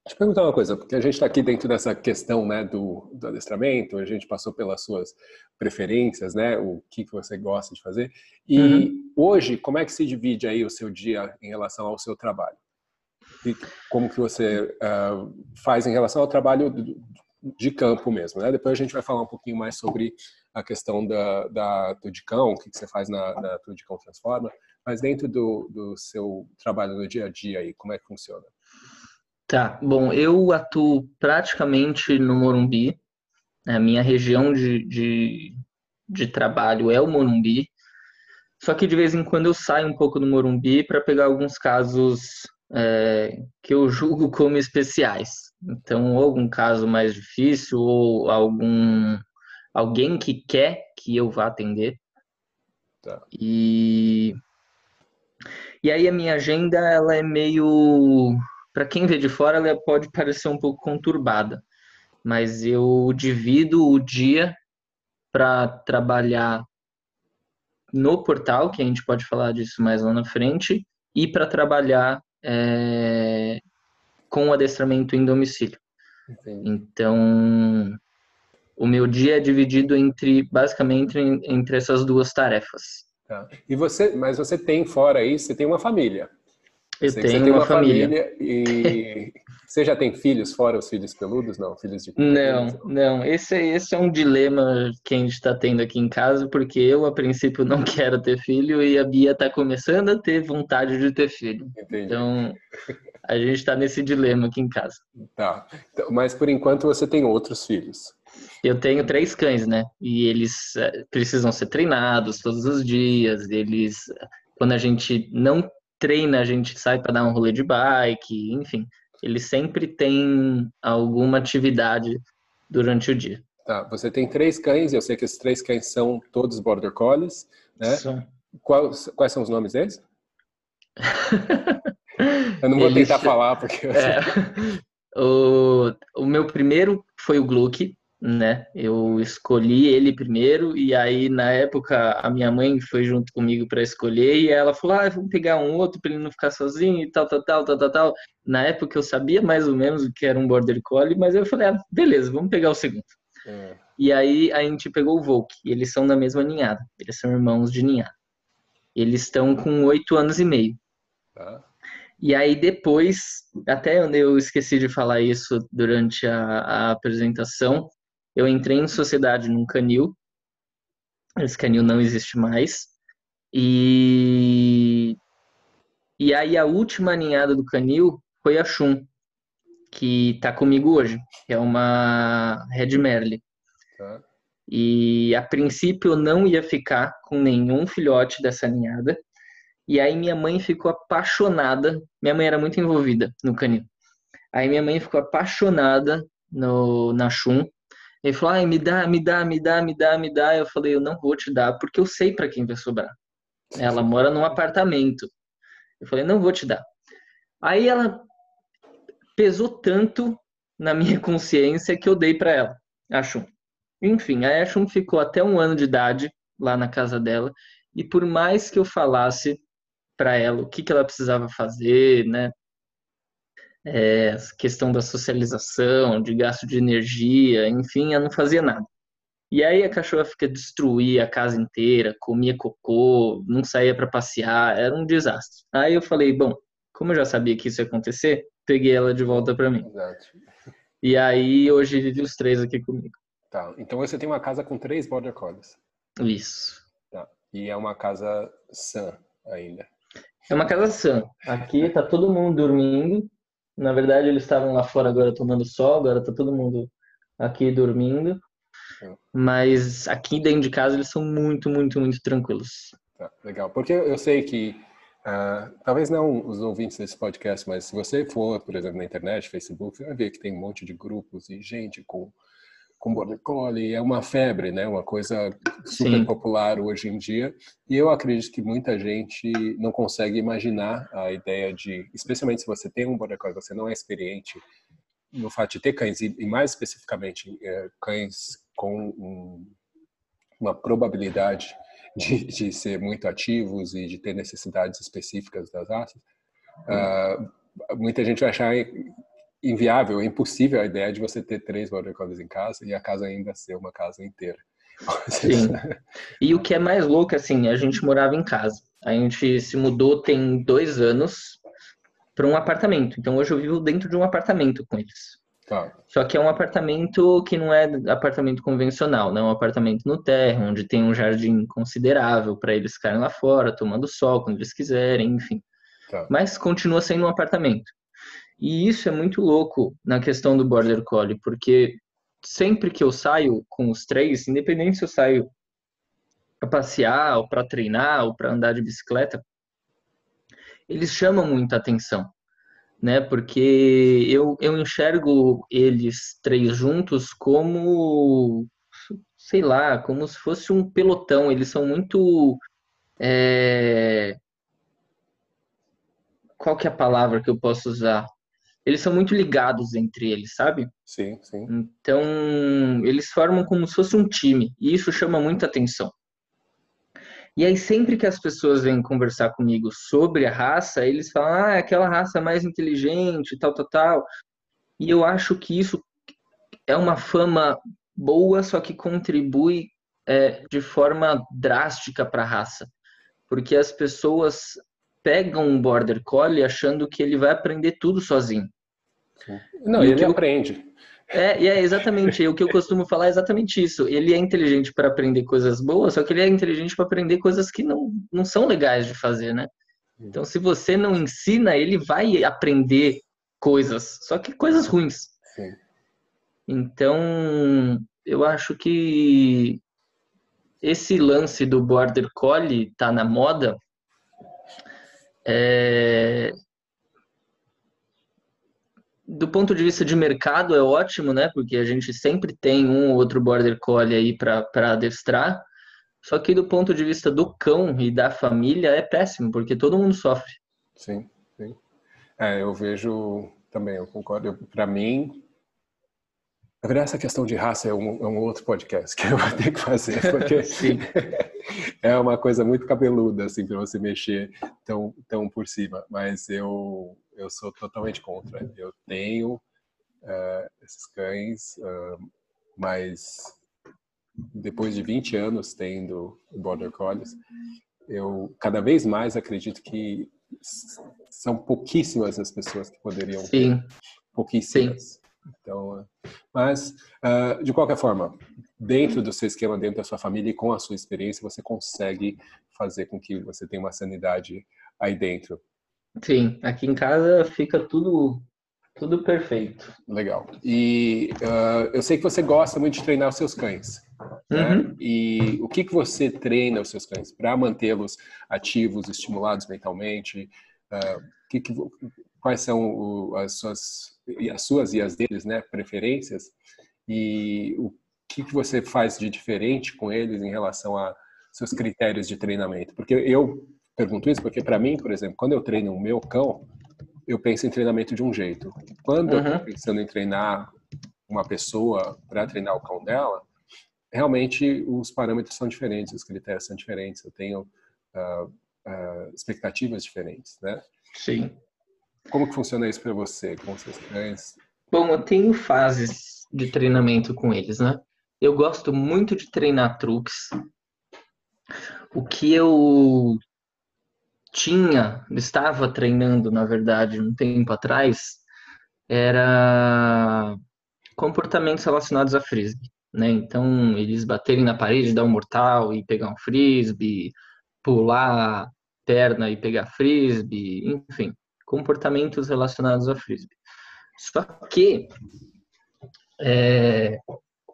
Deixa eu perguntar uma coisa, porque a gente está aqui dentro dessa questão né, do, do adestramento, a gente passou pelas suas preferências, né, o que, que você gosta de fazer. E uhum. hoje, como é que se divide aí o seu dia em relação ao seu trabalho? E como que você uh, faz em relação ao trabalho de campo mesmo, né? Depois a gente vai falar um pouquinho mais sobre a questão da, da Tudicão, o que, que você faz na, na Tudicão Transforma, mas dentro do, do seu trabalho no dia a dia aí, como é que funciona? Tá, bom, eu atuo praticamente no Morumbi. A minha região de, de, de trabalho é o Morumbi. Só que de vez em quando eu saio um pouco do Morumbi para pegar alguns casos é, que eu julgo como especiais. Então, algum caso mais difícil, ou algum alguém que quer que eu vá atender. Tá. E, e aí a minha agenda ela é meio para quem vê de fora, ela pode parecer um pouco conturbada, mas eu divido o dia para trabalhar no portal, que a gente pode falar disso mais lá na frente, e para trabalhar é, com o adestramento em domicílio. Entendi. Então, o meu dia é dividido entre, basicamente, entre essas duas tarefas. Tá. E você, mas você tem fora isso, você tem uma família. Eu tenho você tem uma, uma família. família. e você já tem filhos fora os filhos peludos? Não, filhos de Não, não. Esse, é, esse é um dilema que a gente está tendo aqui em casa, porque eu, a princípio, não quero ter filho e a Bia está começando a ter vontade de ter filho. Entendi. Então, a gente está nesse dilema aqui em casa. Tá. Então, mas, por enquanto, você tem outros filhos. Eu tenho três cães, né? E eles eh, precisam ser treinados todos os dias. Eles, quando a gente não treina, a gente sai para dar um rolê de bike, enfim. Ele sempre tem alguma atividade durante o dia. Tá, você tem três cães, eu sei que esses três cães são todos Border Collies, né? São. Quais, quais são os nomes deles? eu não vou Eles... tentar falar porque... É, o, o meu primeiro foi o Gluck, né? Eu escolhi ele primeiro e aí na época a minha mãe foi junto comigo para escolher e ela falou: "Ah, vamos pegar um outro para ele não ficar sozinho e tal, tal, tal, tal, tal, tal". Na época eu sabia mais ou menos o que era um border collie, mas eu falei: ah, beleza, vamos pegar o segundo". É. E aí a gente pegou o Volk, e eles são da mesma ninhada, eles são irmãos de ninhada. Eles estão com oito anos e meio. Tá. E aí depois, até eu esqueci de falar isso durante a, a apresentação, eu entrei em sociedade num canil, esse canil não existe mais, e, e aí a última ninhada do canil foi a Shun, que está comigo hoje, é uma Red Merle. Tá. E a princípio eu não ia ficar com nenhum filhote dessa ninhada. E aí minha mãe ficou apaixonada. Minha mãe era muito envolvida no canil. Aí minha mãe ficou apaixonada no, na Shun. Ele falou, ai, me dá, me dá, me dá, me dá, me dá. Eu falei, eu não vou te dar, porque eu sei para quem vai sobrar. Ela mora num apartamento. Eu falei, não vou te dar. Aí ela pesou tanto na minha consciência que eu dei para ela, a Shun. Enfim, a Shun ficou até um ano de idade lá na casa dela. E por mais que eu falasse para ela o que, que ela precisava fazer, né? é, questão da socialização, de gasto de energia, enfim, eu não fazia nada. E aí a cachorra fica destruía a casa inteira, comia cocô, não saía para passear, era um desastre. Aí eu falei, bom, como eu já sabia que isso ia acontecer, peguei ela de volta para mim. Exato. E aí hoje vive os três aqui comigo. Tá. Então você tem uma casa com três border collies. Isso. Tá. e é uma casa sã ainda. É uma casa sã. Aqui tá todo mundo dormindo. Na verdade, eles estavam lá fora agora tomando sol, agora tá todo mundo aqui dormindo. Mas aqui dentro de casa eles são muito, muito, muito tranquilos. Tá, legal. Porque eu sei que, uh, talvez não os ouvintes desse podcast, mas se você for, por exemplo, na internet, Facebook, você vai ver que tem um monte de grupos e gente com com border collie é uma febre, né? Uma coisa super Sim. popular hoje em dia. E eu acredito que muita gente não consegue imaginar a ideia de, especialmente se você tem um border collie, você não é experiente no fato de ter cães e mais especificamente é, cães com um, uma probabilidade de, de, ser muito ativos e de ter necessidades específicas das raças, uh, muita gente vai achar inviável, impossível a ideia de você ter três border collies em casa e a casa ainda ser uma casa inteira. Sim. E o que é mais louco, assim, a gente morava em casa. A gente se mudou tem dois anos para um apartamento. Então hoje eu vivo dentro de um apartamento com eles. Tá. Só que é um apartamento que não é apartamento convencional, né? É um apartamento no terra, onde tem um jardim considerável para eles ficarem lá fora, tomando sol quando eles quiserem, enfim. Tá. Mas continua sendo um apartamento. E isso é muito louco na questão do Border Collie, porque sempre que eu saio com os três, independente se eu saio para passear, ou para treinar, ou para andar de bicicleta, eles chamam muita atenção, né? Porque eu, eu enxergo eles três juntos como, sei lá, como se fosse um pelotão. Eles são muito. É... Qual que é a palavra que eu posso usar? Eles são muito ligados entre eles, sabe? Sim, sim. Então, eles formam como se fosse um time, e isso chama muita atenção. E aí, sempre que as pessoas vêm conversar comigo sobre a raça, eles falam, ah, é aquela raça mais inteligente, tal, tal, tal. E eu acho que isso é uma fama boa, só que contribui é, de forma drástica para a raça. Porque as pessoas pegam um Border Collie achando que ele vai aprender tudo sozinho. Não, e ele eu... aprende. É, e é exatamente, o que eu costumo falar é exatamente isso. Ele é inteligente para aprender coisas boas, só que ele é inteligente para aprender coisas que não, não são legais de fazer, né? Então, se você não ensina, ele vai aprender coisas, só que coisas ruins. Sim. Então, eu acho que esse lance do Border Collie tá na moda. É, do ponto de vista de mercado é ótimo, né? Porque a gente sempre tem um ou outro border collie aí para adestrar. Só que do ponto de vista do cão e da família é péssimo, porque todo mundo sofre. Sim, sim. É, eu vejo também, eu concordo. Para mim, na verdade, essa questão de raça é um, é um, outro podcast que eu vou ter que fazer, porque é uma coisa muito cabeluda, assim, para você mexer tão, tão por cima. Mas eu, eu sou totalmente contra. Eu tenho uh, esses cães, uh, mas depois de 20 anos tendo Border Collies, eu cada vez mais acredito que são pouquíssimas as pessoas que poderiam Sim. ter. Pouquíssimas. Sim. Então, mas, uh, de qualquer forma, dentro do seu esquema, dentro da sua família e com a sua experiência, você consegue fazer com que você tenha uma sanidade aí dentro. Sim, aqui em casa fica tudo tudo perfeito. Legal. E uh, eu sei que você gosta muito de treinar os seus cães. Né? Uhum. E o que, que você treina os seus cães para mantê-los ativos, estimulados mentalmente? Uh, que que, quais são o, as, suas, as suas e as deles, né, preferências? E o que, que você faz de diferente com eles em relação a seus critérios de treinamento? Porque eu pergunto isso porque, para mim, por exemplo, quando eu treino o meu cão, eu penso em treinamento de um jeito. Quando uhum. eu estou pensando em treinar uma pessoa para treinar o cão dela, realmente os parâmetros são diferentes, os critérios são diferentes. Eu tenho uh, uh, expectativas diferentes, né? Sim. Como que funciona isso para você com seus cães? Bom, eu tenho fases de treinamento com eles, né? Eu gosto muito de treinar truques. O que eu tinha, estava treinando, na verdade, um tempo atrás, era comportamentos relacionados a frisbee, né? Então, eles baterem na parede, dar um mortal e pegar um frisbee, pular perna e pegar frisbee, enfim, comportamentos relacionados a frisbee. Só que é,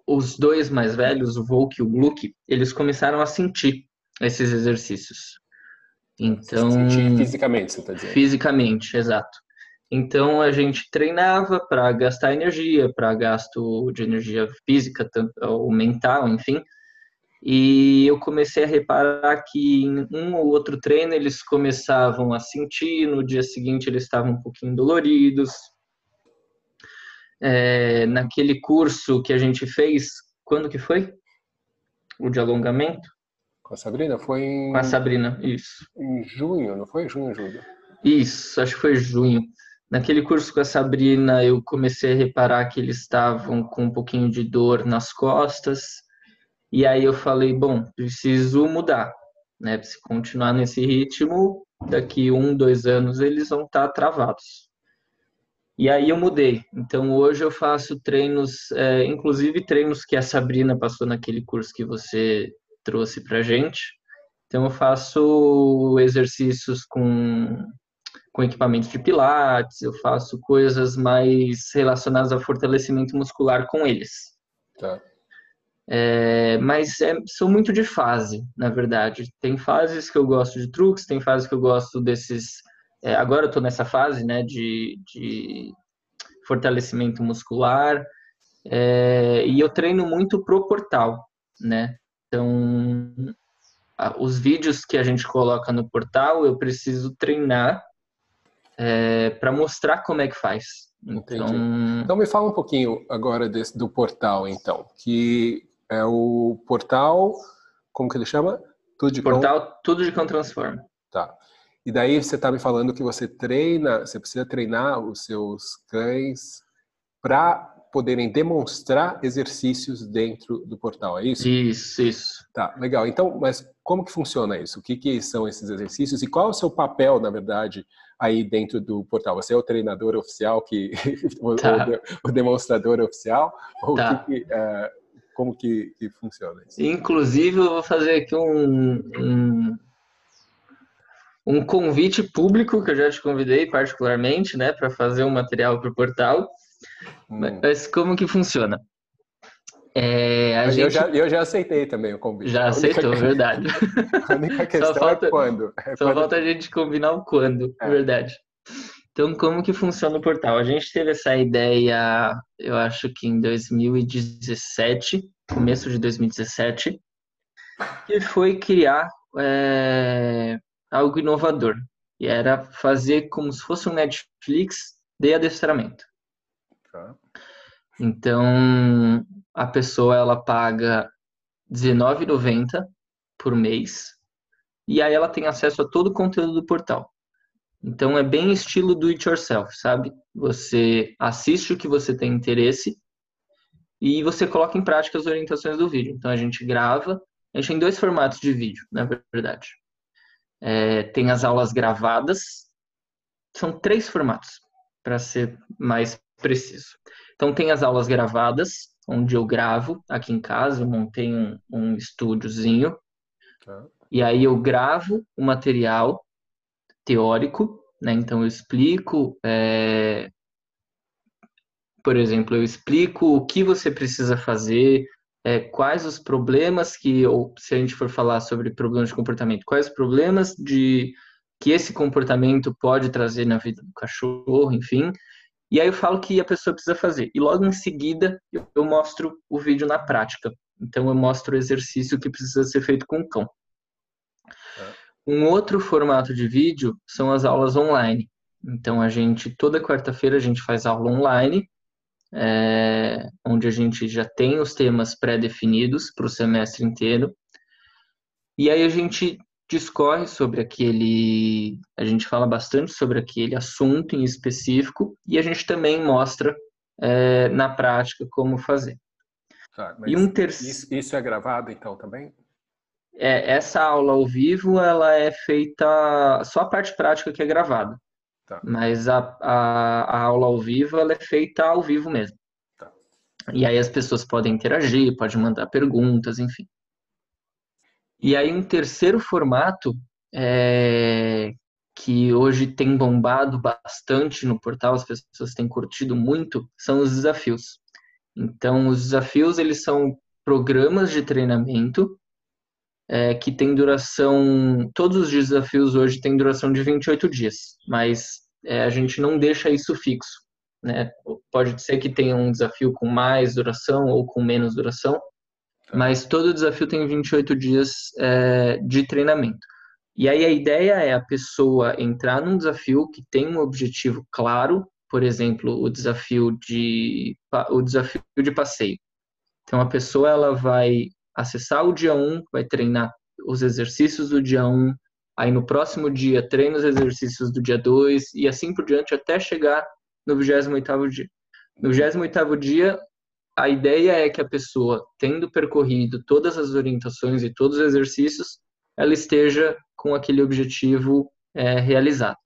os dois mais velhos, o Volk e o Gluck, eles começaram a sentir esses exercícios. Então, fisicamente, você está dizendo? Fisicamente, exato. Então a gente treinava para gastar energia, para gasto de energia física ou mental, enfim. E eu comecei a reparar que em um ou outro treino eles começavam a sentir, no dia seguinte eles estavam um pouquinho doloridos. É, naquele curso que a gente fez, quando que foi? O de alongamento? Com a Sabrina? Foi em... Com a Sabrina, isso. Em junho, não foi? Junho, julho? Isso, acho que foi junho. Naquele curso com a Sabrina, eu comecei a reparar que eles estavam com um pouquinho de dor nas costas. E aí eu falei, bom, preciso mudar, né? Se continuar nesse ritmo, daqui um, dois anos eles vão estar travados. E aí eu mudei. Então hoje eu faço treinos, é, inclusive treinos que a Sabrina passou naquele curso que você trouxe pra gente. Então eu faço exercícios com com equipamento de pilates, eu faço coisas mais relacionadas ao fortalecimento muscular com eles. Tá. É, mas é, são muito de fase, na verdade. Tem fases que eu gosto de truques, tem fases que eu gosto desses. É, agora eu estou nessa fase, né, de, de fortalecimento muscular. É, e eu treino muito pro portal, né? Então, os vídeos que a gente coloca no portal, eu preciso treinar é, para mostrar como é que faz. Então... então me fala um pouquinho agora desse, do portal, então, que é o portal, como que ele chama? Tudo de portal. Tudo de com Transforma. Tá. E daí você está me falando que você treina, você precisa treinar os seus cães para poderem demonstrar exercícios dentro do portal, é isso? Isso, isso. Tá, legal. Então, mas como que funciona isso? O que, que são esses exercícios e qual é o seu papel, na verdade, aí dentro do portal? Você é o treinador oficial, que tá. o, o, demonstrador oficial? Ou tá. que, uh, como que, que, funciona isso? Inclusive, eu vou fazer aqui um, um, um convite público, que eu já te convidei particularmente, né, para fazer um material para o portal. Hum. Mas como que funciona? É, eu, gente... já, eu já aceitei também o convite. Já aceitou, verdade. A única questão só é falta, é quando. É só quando... falta a gente combinar o quando, é. verdade. Então, como que funciona o portal? A gente teve essa ideia, eu acho que em 2017, começo de 2017, que foi criar é, algo inovador. E era fazer como se fosse um Netflix de adestramento. Então, a pessoa ela paga R$19,90 por mês e aí ela tem acesso a todo o conteúdo do portal. Então é bem estilo do it yourself, sabe? Você assiste o que você tem interesse e você coloca em prática as orientações do vídeo. Então a gente grava, a gente tem dois formatos de vídeo, na verdade. É, tem as aulas gravadas, são três formatos, para ser mais preciso. Então tem as aulas gravadas, onde eu gravo aqui em casa, eu montei um, um estúdiozinho. Tá. E aí eu gravo o material teórico, né? Então eu explico, é... por exemplo, eu explico o que você precisa fazer, é, quais os problemas que, ou se a gente for falar sobre problemas de comportamento, quais os problemas de que esse comportamento pode trazer na vida do cachorro, enfim, e aí eu falo que a pessoa precisa fazer. E logo em seguida eu mostro o vídeo na prática. Então eu mostro o exercício que precisa ser feito com o cão. É. Um outro formato de vídeo são as aulas online. Então a gente toda quarta-feira a gente faz aula online, é, onde a gente já tem os temas pré-definidos para o semestre inteiro. E aí a gente discorre sobre aquele. A gente fala bastante sobre aquele assunto em específico e a gente também mostra é, na prática como fazer. Tá, e um terceiro. Isso, isso, é gravado então também? É, essa aula ao vivo ela é feita só a parte prática que é gravada. Tá. Mas a, a, a, aula ao vivo ela é feita ao vivo mesmo. Tá. E aí as pessoas podem interagir, podem mandar perguntas, enfim. E aí um terceiro formato é, que hoje tem bombado bastante no portal, as pessoas têm curtido muito, são os desafios. Então, os desafios eles são programas de treinamento é, que tem duração. Todos os desafios hoje têm duração de 28 dias, mas é, a gente não deixa isso fixo. Né? Pode ser que tenha um desafio com mais duração ou com menos duração, tá. mas todo desafio tem 28 dias é, de treinamento. E aí a ideia é a pessoa entrar num desafio que tem um objetivo claro, por exemplo, o desafio de o desafio de passeio. Então a pessoa ela vai acessar o dia 1, vai treinar os exercícios do dia 1, aí no próximo dia treina os exercícios do dia 2 e assim por diante até chegar no 28º dia. No 28º dia, a ideia é que a pessoa, tendo percorrido todas as orientações e todos os exercícios, ela esteja com aquele objetivo é, realizado.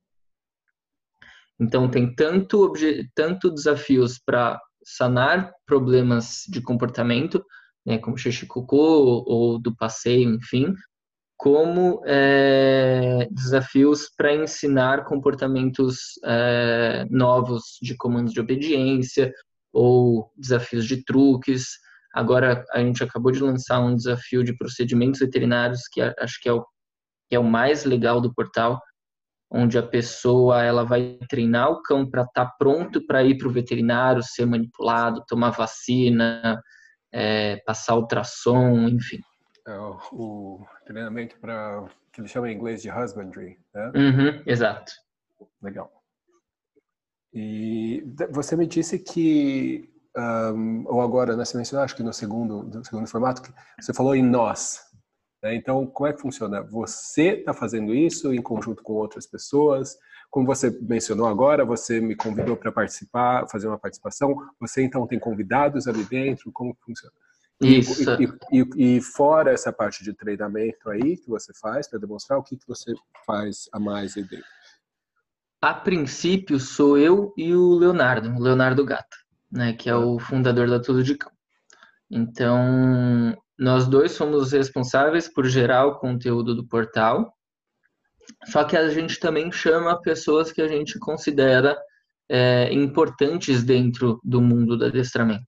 Então, tem tanto, tanto desafios para sanar problemas de comportamento, né, como xixi cocô ou do passeio, enfim, como é, desafios para ensinar comportamentos é, novos de comandos de obediência ou desafios de truques. Agora a gente acabou de lançar um desafio de procedimentos veterinários que acho que é o, que é o mais legal do portal, onde a pessoa ela vai treinar o cão para estar tá pronto para ir para o veterinário, ser manipulado, tomar vacina, é, passar ultrassom, enfim. É, o, treinamento para que eles chamam em inglês de husbandry, né? Uhum, exato. Legal. E você me disse que um, ou agora, né, você mencionou, acho que no segundo, no segundo formato, você falou em nós. Né? Então, como é que funciona? Você está fazendo isso em conjunto com outras pessoas? Como você mencionou agora, você me convidou para participar, fazer uma participação. Você então tem convidados ali dentro? Como funciona? Isso. E, e, e, fora essa parte de treinamento aí que você faz para demonstrar, o que, que você faz a mais aí dentro? A princípio, sou eu e o Leonardo, o Leonardo Gata né, que é o fundador da Tudo de Cão. Então, nós dois somos responsáveis por gerar o conteúdo do portal, só que a gente também chama pessoas que a gente considera é, importantes dentro do mundo do adestramento.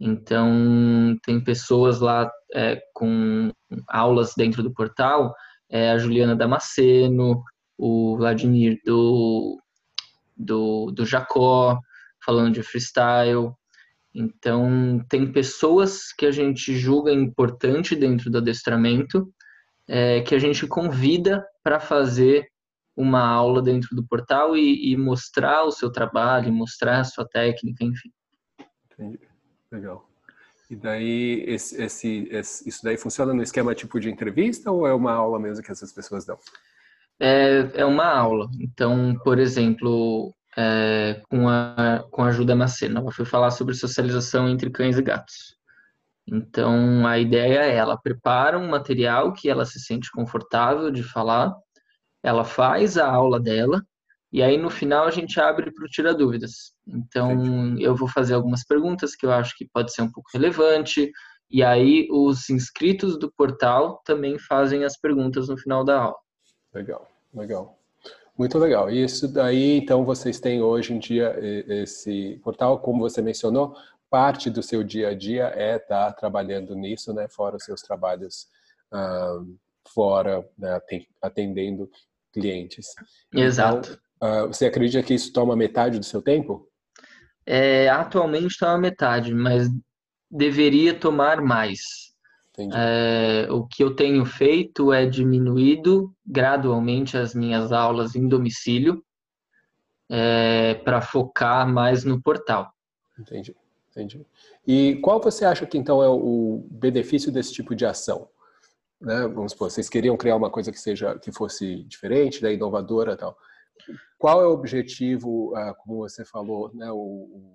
Então, tem pessoas lá é, com aulas dentro do portal, é, a Juliana Damasceno, o Vladimir do, do, do Jacó, falando de freestyle. Então, tem pessoas que a gente julga importante dentro do adestramento, é, que a gente convida para fazer uma aula dentro do portal e, e, mostrar o seu trabalho, mostrar a sua técnica, enfim. Entendi. Legal. E daí, esse, esse, esse, isso daí funciona no esquema tipo de entrevista ou é uma aula mesmo que essas pessoas dão? É, é uma aula. Então, por exemplo, é, com, a, com a ajuda Macena. Ela foi falar sobre socialização entre cães e gatos. Então, a ideia é, ela prepara um material que ela se sente confortável de falar, ela faz a aula dela, e aí no final a gente abre para o Tira Dúvidas. Então, eu vou fazer algumas perguntas que eu acho que pode ser um pouco relevante, e aí os inscritos do portal também fazem as perguntas no final da aula. Legal, legal. Muito legal. E isso daí, então, vocês têm hoje em dia esse portal, como você mencionou, parte do seu dia a dia é estar tá trabalhando nisso, né? Fora os seus trabalhos uh, fora, né? atendendo clientes. Exato. Então, uh, você acredita que isso toma metade do seu tempo? É, atualmente toma metade, mas deveria tomar mais. É, o que eu tenho feito é diminuído gradualmente as minhas aulas em domicílio é, para focar mais no portal. Entendi, entendi. E qual você acha que então é o benefício desse tipo de ação? Né? Vamos supor, vocês queriam criar uma coisa que seja que fosse diferente, né, inovadora, tal. Qual é o objetivo, ah, como você falou, né, o, o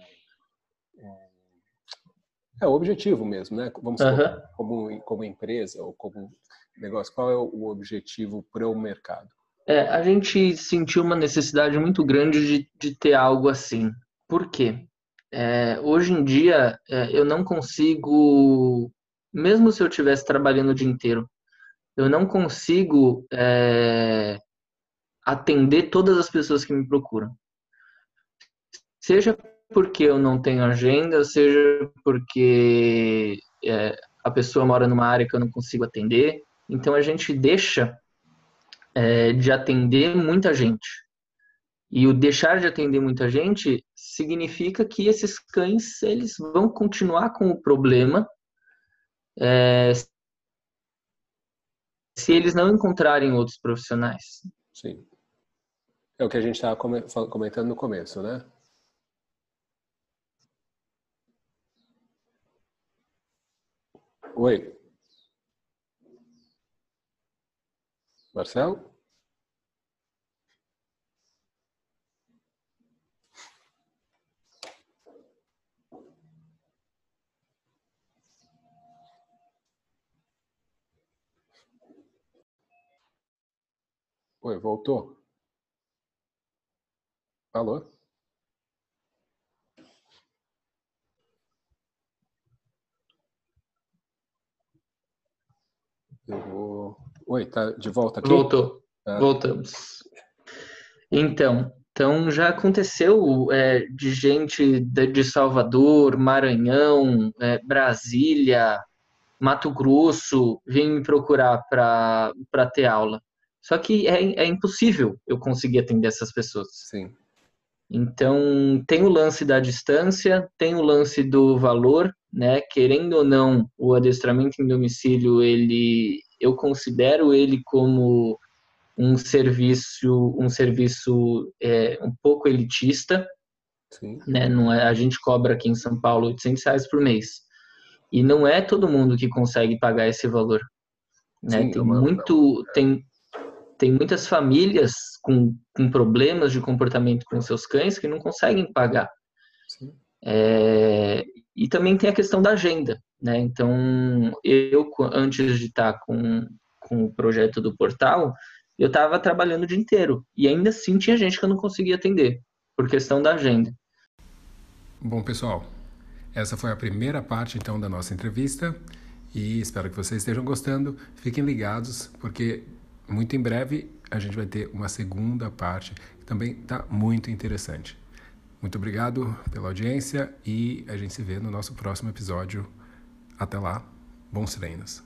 é o objetivo mesmo, né? Vamos uhum. como, como empresa ou como negócio, qual é o objetivo para o mercado? É, a gente sentiu uma necessidade muito grande de, de ter algo assim. Por quê? É, hoje em dia, é, eu não consigo, mesmo se eu estivesse trabalhando o dia inteiro, eu não consigo é, atender todas as pessoas que me procuram. Seja porque eu não tenho agenda, seja porque é, a pessoa mora numa área que eu não consigo atender. Então a gente deixa é, de atender muita gente. E o deixar de atender muita gente significa que esses cães eles vão continuar com o problema é, se eles não encontrarem outros profissionais. Sim. É o que a gente estava comentando no começo, né? Oi. Marcelo? Oi, voltou? Alô? Eu vou. Oi, tá de volta aqui? Voltou. Ah. Voltamos. Então, então já aconteceu é, de gente de Salvador, Maranhão, é, Brasília, Mato Grosso, vir me procurar para ter aula. Só que é, é impossível eu conseguir atender essas pessoas. Sim. Então, tem o lance da distância, tem o lance do valor, né? Querendo ou não, o adestramento em domicílio, ele eu considero ele como um serviço um serviço é, um pouco elitista, Sim. né? Não é, a gente cobra aqui em São Paulo 800 reais por mês e não é todo mundo que consegue pagar esse valor, né? Sim, tem muito tem tem muitas famílias com, com problemas de comportamento com seus cães que não conseguem pagar. É, e também tem a questão da agenda, né? Então, eu, antes de estar com, com o projeto do portal, eu estava trabalhando o dia inteiro. E ainda assim tinha gente que eu não conseguia atender, por questão da agenda. Bom, pessoal, essa foi a primeira parte, então, da nossa entrevista. E espero que vocês estejam gostando. Fiquem ligados, porque muito em breve a gente vai ter uma segunda parte que também está muito interessante. Muito obrigado pela audiência e a gente se vê no nosso próximo episódio. Até lá, bons treinos.